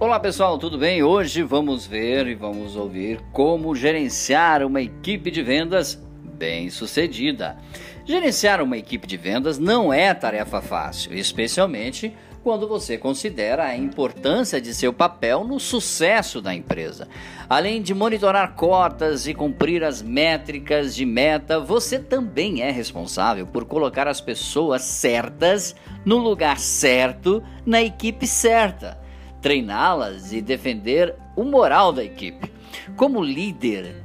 Olá pessoal, tudo bem? Hoje vamos ver e vamos ouvir como gerenciar uma equipe de vendas bem sucedida. Gerenciar uma equipe de vendas não é tarefa fácil, especialmente quando você considera a importância de seu papel no sucesso da empresa. Além de monitorar cotas e cumprir as métricas de meta, você também é responsável por colocar as pessoas certas no lugar certo, na equipe certa treiná-las e defender o moral da equipe. Como líder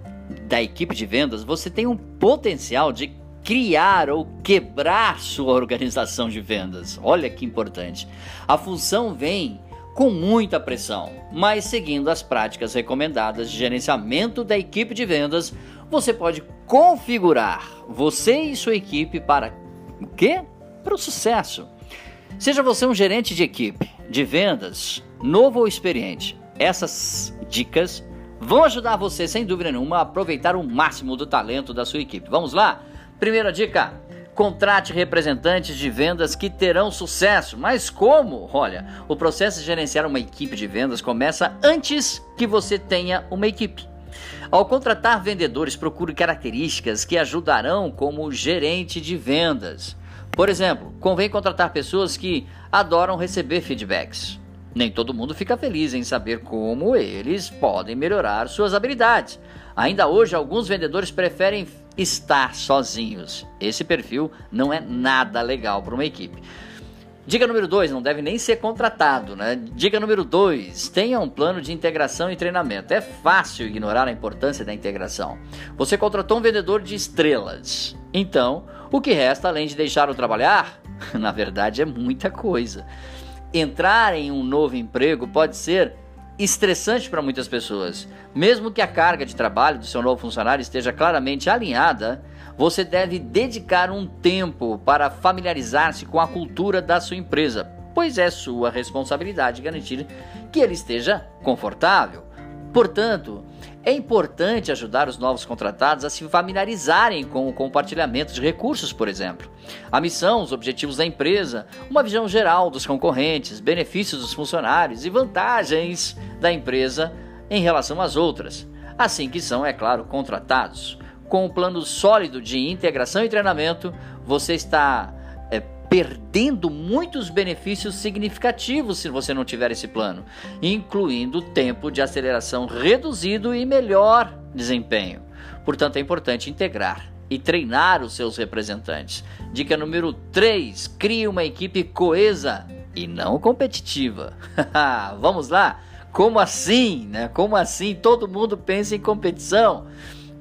da equipe de vendas, você tem um potencial de criar ou quebrar sua organização de vendas. Olha que importante. A função vem com muita pressão, mas seguindo as práticas recomendadas de gerenciamento da equipe de vendas, você pode configurar você e sua equipe para o quê? Para o sucesso. Seja você um gerente de equipe de vendas, novo ou experiente, essas dicas vão ajudar você, sem dúvida nenhuma, a aproveitar o máximo do talento da sua equipe. Vamos lá? Primeira dica: contrate representantes de vendas que terão sucesso. Mas como? Olha, o processo de gerenciar uma equipe de vendas começa antes que você tenha uma equipe. Ao contratar vendedores, procure características que ajudarão como gerente de vendas. Por exemplo, convém contratar pessoas que adoram receber feedbacks. Nem todo mundo fica feliz em saber como eles podem melhorar suas habilidades. Ainda hoje, alguns vendedores preferem estar sozinhos. Esse perfil não é nada legal para uma equipe. Dica número 2, não deve nem ser contratado, né? Dica número 2, tenha um plano de integração e treinamento. É fácil ignorar a importância da integração. Você contratou um vendedor de estrelas. Então, o que resta além de deixá-lo trabalhar? Na verdade, é muita coisa entrar em um novo emprego pode ser estressante para muitas pessoas. Mesmo que a carga de trabalho do seu novo funcionário esteja claramente alinhada, você deve dedicar um tempo para familiarizar-se com a cultura da sua empresa, pois é sua responsabilidade garantir que ele esteja confortável. Portanto, é importante ajudar os novos contratados a se familiarizarem com o compartilhamento de recursos, por exemplo. A missão, os objetivos da empresa, uma visão geral dos concorrentes, benefícios dos funcionários e vantagens da empresa em relação às outras. Assim que são, é claro, contratados. Com um plano sólido de integração e treinamento, você está perdendo muitos benefícios significativos se você não tiver esse plano, incluindo tempo de aceleração reduzido e melhor desempenho. Portanto, é importante integrar e treinar os seus representantes. Dica número 3: crie uma equipe coesa e não competitiva. Vamos lá? Como assim, né? Como assim todo mundo pensa em competição?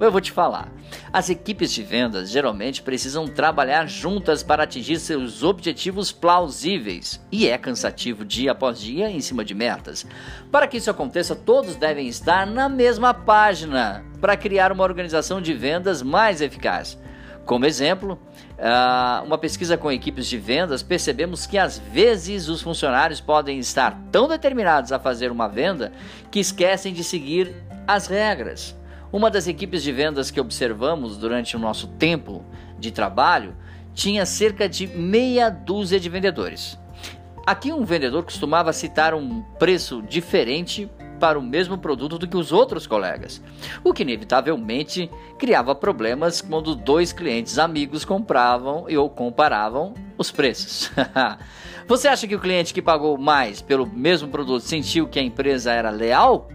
Eu vou te falar. As equipes de vendas geralmente precisam trabalhar juntas para atingir seus objetivos plausíveis e é cansativo dia após dia em cima de metas. Para que isso aconteça, todos devem estar na mesma página para criar uma organização de vendas mais eficaz. Como exemplo, ah, uma pesquisa com equipes de vendas, percebemos que às vezes os funcionários podem estar tão determinados a fazer uma venda que esquecem de seguir as regras. Uma das equipes de vendas que observamos durante o nosso tempo de trabalho tinha cerca de meia dúzia de vendedores. Aqui um vendedor costumava citar um preço diferente para o mesmo produto do que os outros colegas, o que inevitavelmente criava problemas quando dois clientes amigos compravam e ou comparavam os preços. Você acha que o cliente que pagou mais pelo mesmo produto sentiu que a empresa era leal?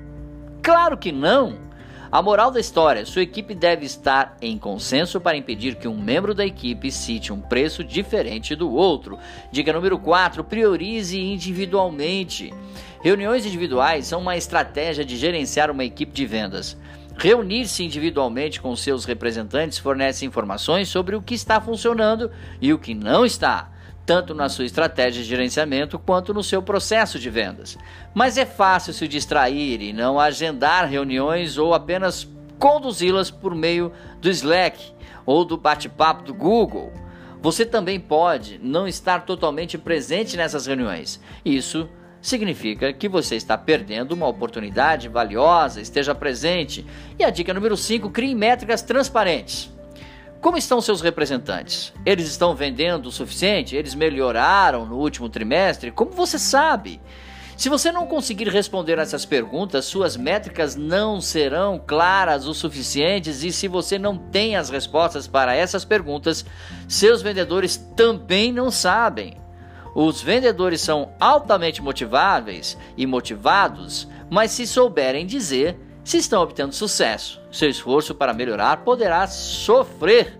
Claro que não! A moral da história: sua equipe deve estar em consenso para impedir que um membro da equipe cite um preço diferente do outro. Dica número 4: priorize individualmente. Reuniões individuais são uma estratégia de gerenciar uma equipe de vendas. Reunir-se individualmente com seus representantes fornece informações sobre o que está funcionando e o que não está tanto na sua estratégia de gerenciamento quanto no seu processo de vendas. Mas é fácil se distrair e não agendar reuniões ou apenas conduzi-las por meio do Slack ou do bate-papo do Google. Você também pode não estar totalmente presente nessas reuniões. Isso significa que você está perdendo uma oportunidade valiosa, esteja presente. E a dica número 5, crie métricas transparentes. Como estão seus representantes? Eles estão vendendo o suficiente? Eles melhoraram no último trimestre? Como você sabe? Se você não conseguir responder essas perguntas, suas métricas não serão claras o suficientes e se você não tem as respostas para essas perguntas, seus vendedores também não sabem. Os vendedores são altamente motiváveis e motivados, mas se souberem dizer se estão obtendo sucesso, seu esforço para melhorar poderá sofrer.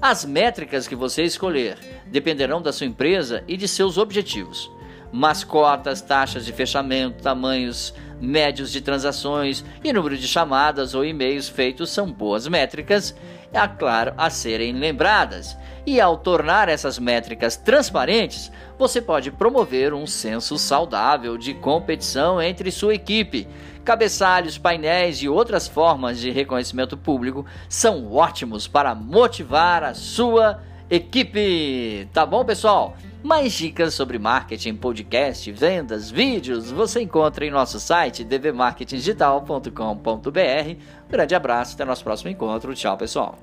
As métricas que você escolher dependerão da sua empresa e de seus objetivos mascotas, taxas de fechamento, tamanhos médios de transações e número de chamadas ou e-mails feitos são boas métricas, é claro, a serem lembradas. E ao tornar essas métricas transparentes, você pode promover um senso saudável de competição entre sua equipe. Cabeçalhos, painéis e outras formas de reconhecimento público são ótimos para motivar a sua equipe. Tá bom, pessoal? Mais dicas sobre marketing, podcast, vendas, vídeos você encontra em nosso site dvmarketingdigital.com.br. grande abraço, até nosso próximo encontro. Tchau, pessoal.